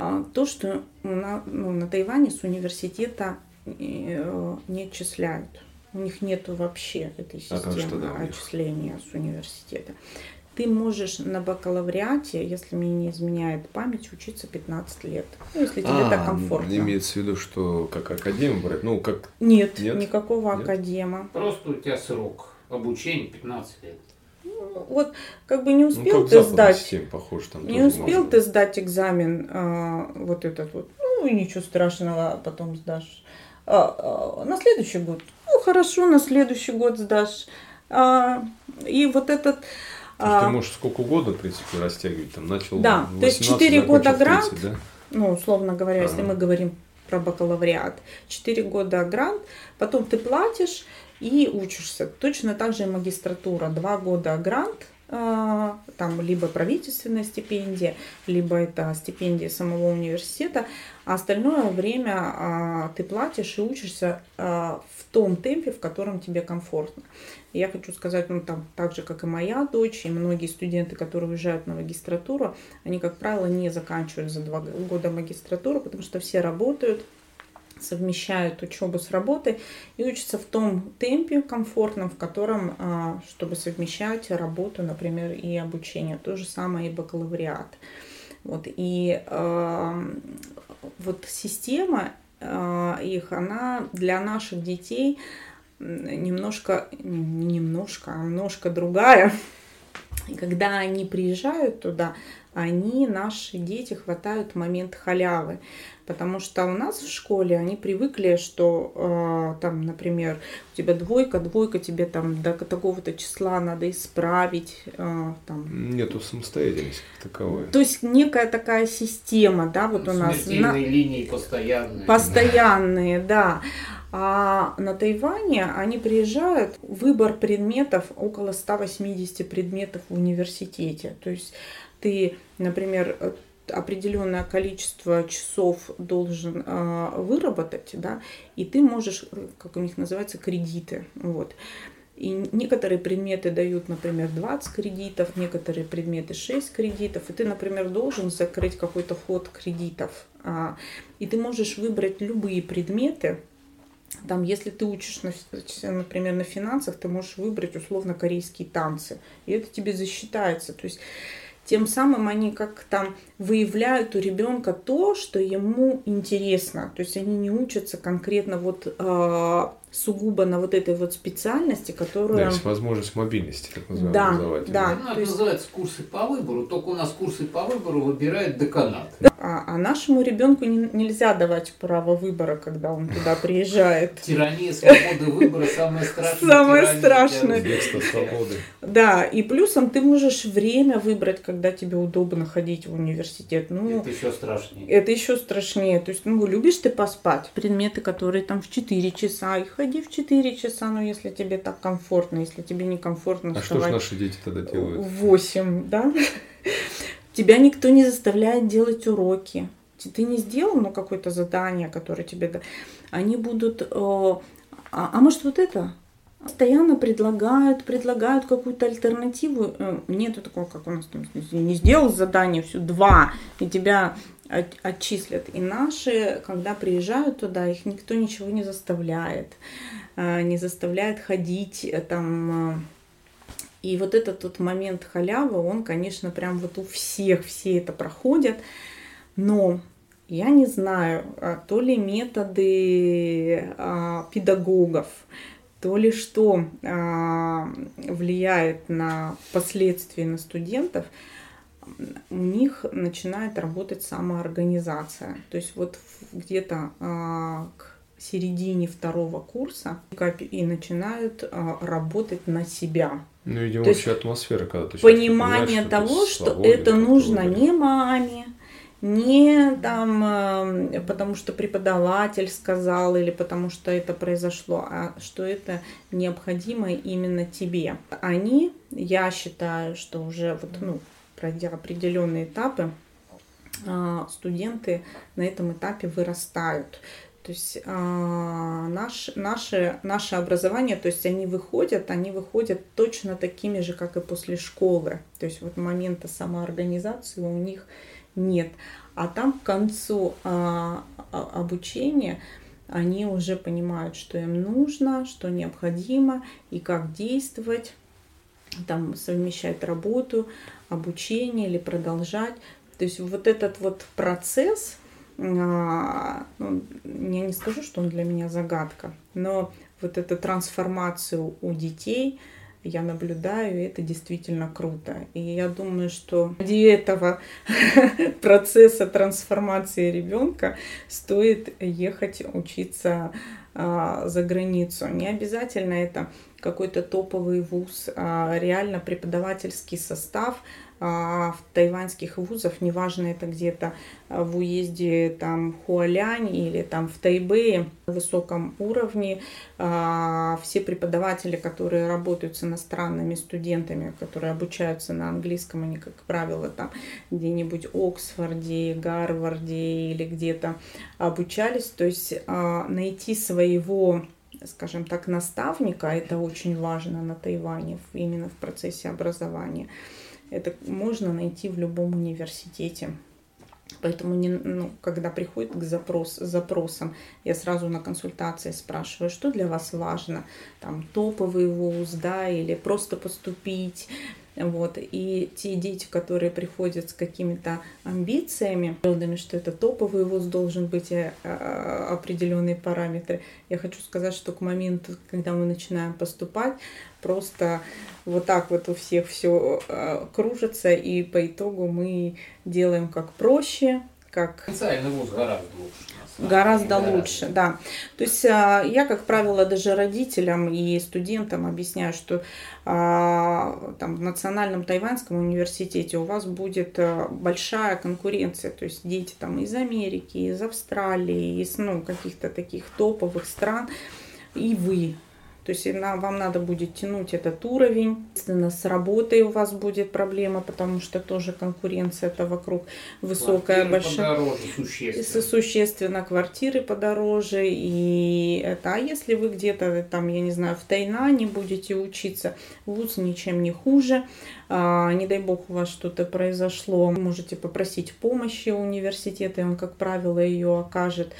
А, то, что на, ну, на Тайване с университета э, не отчисляют у них нет вообще этой системы а что, да, отчисления с университета. Ты можешь на бакалавриате, если мне не изменяет память, учиться 15 лет. Ну, если тебе а, так комфортно. Имеется в виду, что как академ брать? Ну, как... Нет, Нет? никакого Нет? академа. Просто у тебя срок обучения 15 лет. Ну, вот как бы не ну, успел ну, ты сдать, похож, там не успел можно. ты сдать экзамен, а, вот этот вот, ну и ничего страшного, потом сдашь. А, а, на следующий год ну, хорошо, на следующий год сдашь. А, и вот этот... А, ты можешь сколько угодно, в принципе, растягивать. Там начал Да, то есть 4 года грант, 30, да? ну, условно говоря, ага. если мы говорим про бакалавриат, 4 года грант, потом ты платишь и учишься. Точно так же и магистратура, 2 года грант, там либо правительственная стипендия, либо это стипендия самого университета, а остальное время а, ты платишь и учишься а, в том темпе, в котором тебе комфортно. я хочу сказать, ну там так же, как и моя дочь, и многие студенты, которые уезжают на магистратуру, они, как правило, не заканчивают за два года магистратуру, потому что все работают, совмещают учебу с работой и учатся в том темпе комфортном, в котором, а, чтобы совмещать работу, например, и обучение. То же самое и бакалавриат. Вот, и э, вот система э, их, она для наших детей немножко, немножко, немножко другая. И когда они приезжают туда, они, наши дети, хватают момент халявы. Потому что у нас в школе они привыкли, что э, там, например, у тебя двойка, двойка тебе там до такого-то числа надо исправить. Э, там. Нету самостоятельности как таковой. То есть некая такая система, да, вот у нас. На... линии постоянные. Постоянные, да. А на Тайване они приезжают, выбор предметов около 180 предметов в университете. То есть ты, например, определенное количество часов должен э, выработать, да, и ты можешь, как у них называется, кредиты, вот. И некоторые предметы дают, например, 20 кредитов, некоторые предметы 6 кредитов, и ты, например, должен закрыть какой-то вход кредитов. А, и ты можешь выбрать любые предметы, там, если ты учишь, например, на финансах, ты можешь выбрать условно корейские танцы, и это тебе засчитается. То есть тем самым они как-то выявляют у ребенка то, что ему интересно. То есть они не учатся конкретно вот э, сугубо на вот этой вот специальности, которая... Да, есть возможность мобильности, так называемой, да, образовательной. Да, Ну, то это есть- называется курсы по выбору, только у нас курсы по выбору выбирает деканат. А, а нашему ребенку не- нельзя давать право выбора, когда он туда приезжает. Тирания свободы выбора самое страшное. Самое страшное. Вместо свободы. Да, и плюсом ты можешь время выбрать, когда тебе удобно ходить в университет. Ну, Это еще страшнее. это еще страшнее. То есть, ну, любишь ты поспать? Предметы, которые там в 4 часа, и ходи в 4 часа, ну, если тебе так комфортно, если тебе некомфортно А что ж наши дети тогда делают? в 8, да? Тебя никто не заставляет делать уроки. Ты- не сделал, ну, какое-то задание, которое тебе... да- Они будут... э, а, а может, вот это? Постоянно предлагают, предлагают какую-то альтернативу. Э, Нету такого, как у нас там, не сделал задание, все, два, и тебя от- отчислят. И наши, когда приезжают туда, их никто ничего не заставляет. э, Не заставляет ходить э, там... и вот этот вот момент халявы, он, конечно, прям вот у всех, все это проходят. Но я не знаю, а, то ли методы а, педагогов, то ли что а, влияет на последствия на студентов, у них начинает работать самоорганизация. То есть вот где-то а, к середине второго курса и начинают а, работать на себя. Ну, видимо, То вообще атмосфера, когда ты понимание того, что свободен, это нужно не маме, не там, э, потому что преподаватель сказал или потому что это произошло, а что это необходимо именно тебе. Они, я считаю, что уже вот, ну, пройдя определенные этапы, а, студенты на этом этапе вырастают. То есть а, наш, наше, наше образование, то есть они выходят, они выходят точно такими же, как и после школы. То есть вот момента самоорганизации у них нет. А там к концу а, а, обучения они уже понимают, что им нужно, что необходимо и как действовать, там совмещать работу, обучение или продолжать. То есть вот этот вот процесс, я не скажу, что он для меня загадка, но вот эту трансформацию у детей я наблюдаю, и это действительно круто. И я думаю, что ради этого процесса трансформации ребенка стоит ехать учиться а, за границу. Не обязательно это какой-то топовый вуз, а реально преподавательский состав а, в тайваньских вузов, неважно это где-то в уезде там Хуалянь или там в Тайбэе на высоком уровне, а, все преподаватели, которые работают с иностранными студентами, которые обучаются на английском, они, как правило, там где-нибудь Оксфорде, Гарварде или где-то обучались, то есть а, найти своего скажем так, наставника, это очень важно на Тайване, именно в процессе образования. Это можно найти в любом университете. Поэтому, не, ну, когда приходит к запрос, запросам, я сразу на консультации спрашиваю, что для вас важно, там топовый вуз, да, или просто поступить. Вот. И те дети, которые приходят с какими-то амбициями, выводами, что это топовый вуз должен быть э, э, определенные параметры, я хочу сказать, что к моменту, когда мы начинаем поступать, просто вот так вот у всех все кружится, и по итогу мы делаем как проще, как Потенциальный вуз гораздо лучше. Гораздо деле, лучше, да. То есть а, я, как правило, даже родителям и студентам объясняю, что а, там в Национальном Тайваньском университете у вас будет а, большая конкуренция, то есть дети там из Америки, из Австралии, из ну, каких-то таких топовых стран, и вы. То есть вам надо будет тянуть этот уровень. Естественно, с работой у вас будет проблема, потому что тоже конкуренция это вокруг высокая, Квартиры большая. подороже, Су- существенно. Существенно квартиры подороже, и это, а если вы где-то там, я не знаю, в Тайнане будете учиться, вуз ничем не хуже, А, не дай бог у вас что-то произошло, можете попросить помощи у университета, и он, как правило, ее окажет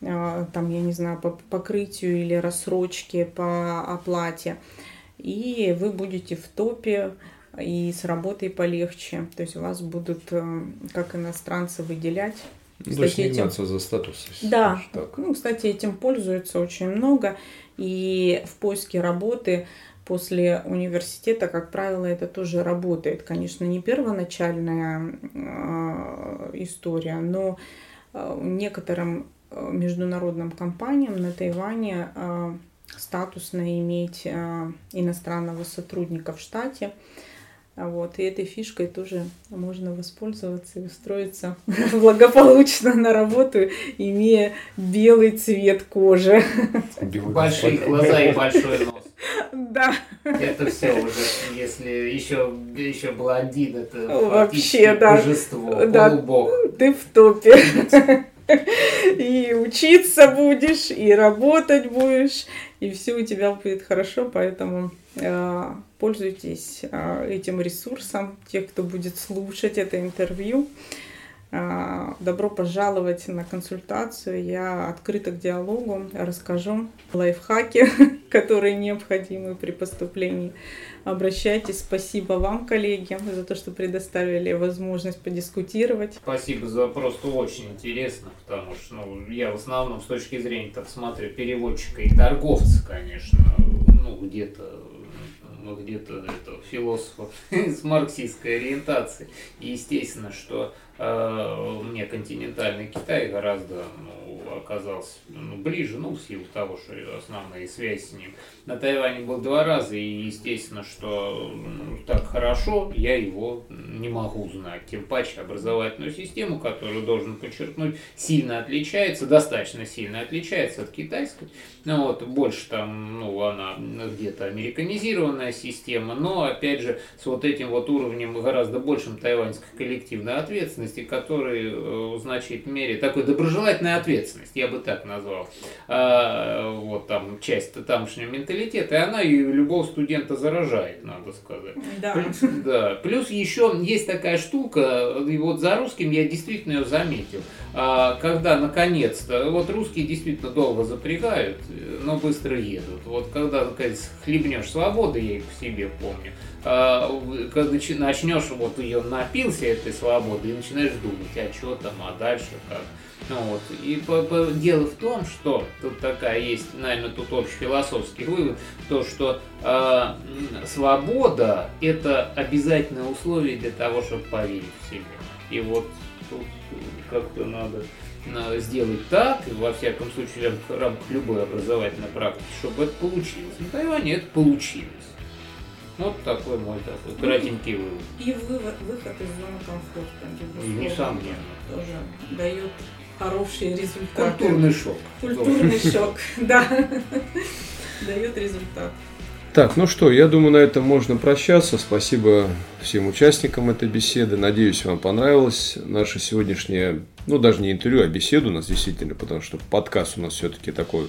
там, я не знаю, по покрытию или рассрочке по оплате. И вы будете в топе и с работой полегче. То есть вас будут э, как иностранцы выделять. Ну, то есть не этим... за статус. Да, так. ну, кстати, этим пользуются очень много. И в поиске работы после университета, как правило, это тоже работает. Конечно, не первоначальная э, история, но э, некоторым международным компаниям на Тайване э, статусно иметь э, иностранного сотрудника в штате. Вот, и этой фишкой тоже можно воспользоваться и устроиться благополучно на работу, имея белый цвет кожи. Большие глаза и большой нос. Да. Это все уже, если еще, еще блондин, это вообще да. божество, да. полубог. Ты в топе. И учиться будешь, и работать будешь, и все у тебя будет хорошо, поэтому э, пользуйтесь э, этим ресурсом, те, кто будет слушать это интервью. Э, добро пожаловать на консультацию. Я открыта к диалогу, расскажу лайфхаки, которые необходимы при поступлении. Обращайтесь. Спасибо вам, коллеги, за то, что предоставили возможность подискутировать. Спасибо за просто очень интересно, потому что ну, я в основном с точки зрения, так смотрю, переводчика и торговца, конечно, ну, где-то ну, где-то это философа с марксистской ориентацией. И естественно, что э, мне континентальный Китай гораздо ну, оказался ну, ближе, ну, в силу того, что основные связи с ним. На Тайване был два раза, и естественно, что ну, так хорошо я его не могу знать. Тем паче образовательную систему, которую должен подчеркнуть, сильно отличается, достаточно сильно отличается от китайской. Ну вот, больше там, ну, она где-то американизированная система, но, опять же, с вот этим вот уровнем гораздо большим тайваньской коллективной ответственности, который э, значительной мере, такой доброжелательной ответственности, я бы так назвал, а, вот там часть тамошнего менталитета, и она и любого студента заражает, надо сказать. Да. Плюс, да. Плюс еще есть такая штука, и вот за русским я действительно ее заметил, а, когда наконец-то, вот русские действительно долго запрягают, но быстро едут. Вот когда, наконец, хлебнешь свободы, я их в себе помню, а, когда начнешь, вот ее напился этой свободы, и начинаешь думать, а что там, а дальше как. Ну, вот. И по, по, дело в том, что тут такая есть, наверное, тут общий философский вывод, то, что э, свобода – это обязательное условие для того, чтобы поверить в себя. И вот тут как-то надо сделать так, во всяком случае, в рамках любой образовательной практики, чтобы это получилось. На Тайване это получилось. Вот такой мой такой кратенький вывод. И вывод, выход из зоны комфорта, И несомненно. Тоже дает хорошие результаты. Культурный шок. Культурный шок, да. Дает результат. Так, ну что, я думаю, на этом можно прощаться. Спасибо всем участникам этой беседы. Надеюсь, вам понравилось наше сегодняшнее, ну, даже не интервью, а беседу у нас действительно, потому что подкаст у нас все-таки такой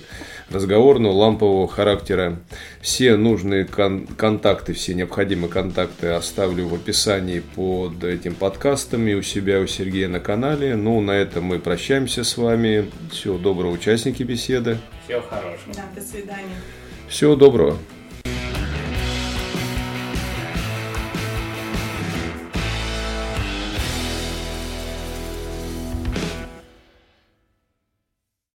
разговорного, лампового характера. Все нужные кон- контакты, все необходимые контакты оставлю в описании под этим подкастом и у себя, у Сергея на канале. Ну, на этом мы прощаемся с вами. Всего доброго, участники беседы. Всего хорошего. Да, до свидания. Всего доброго.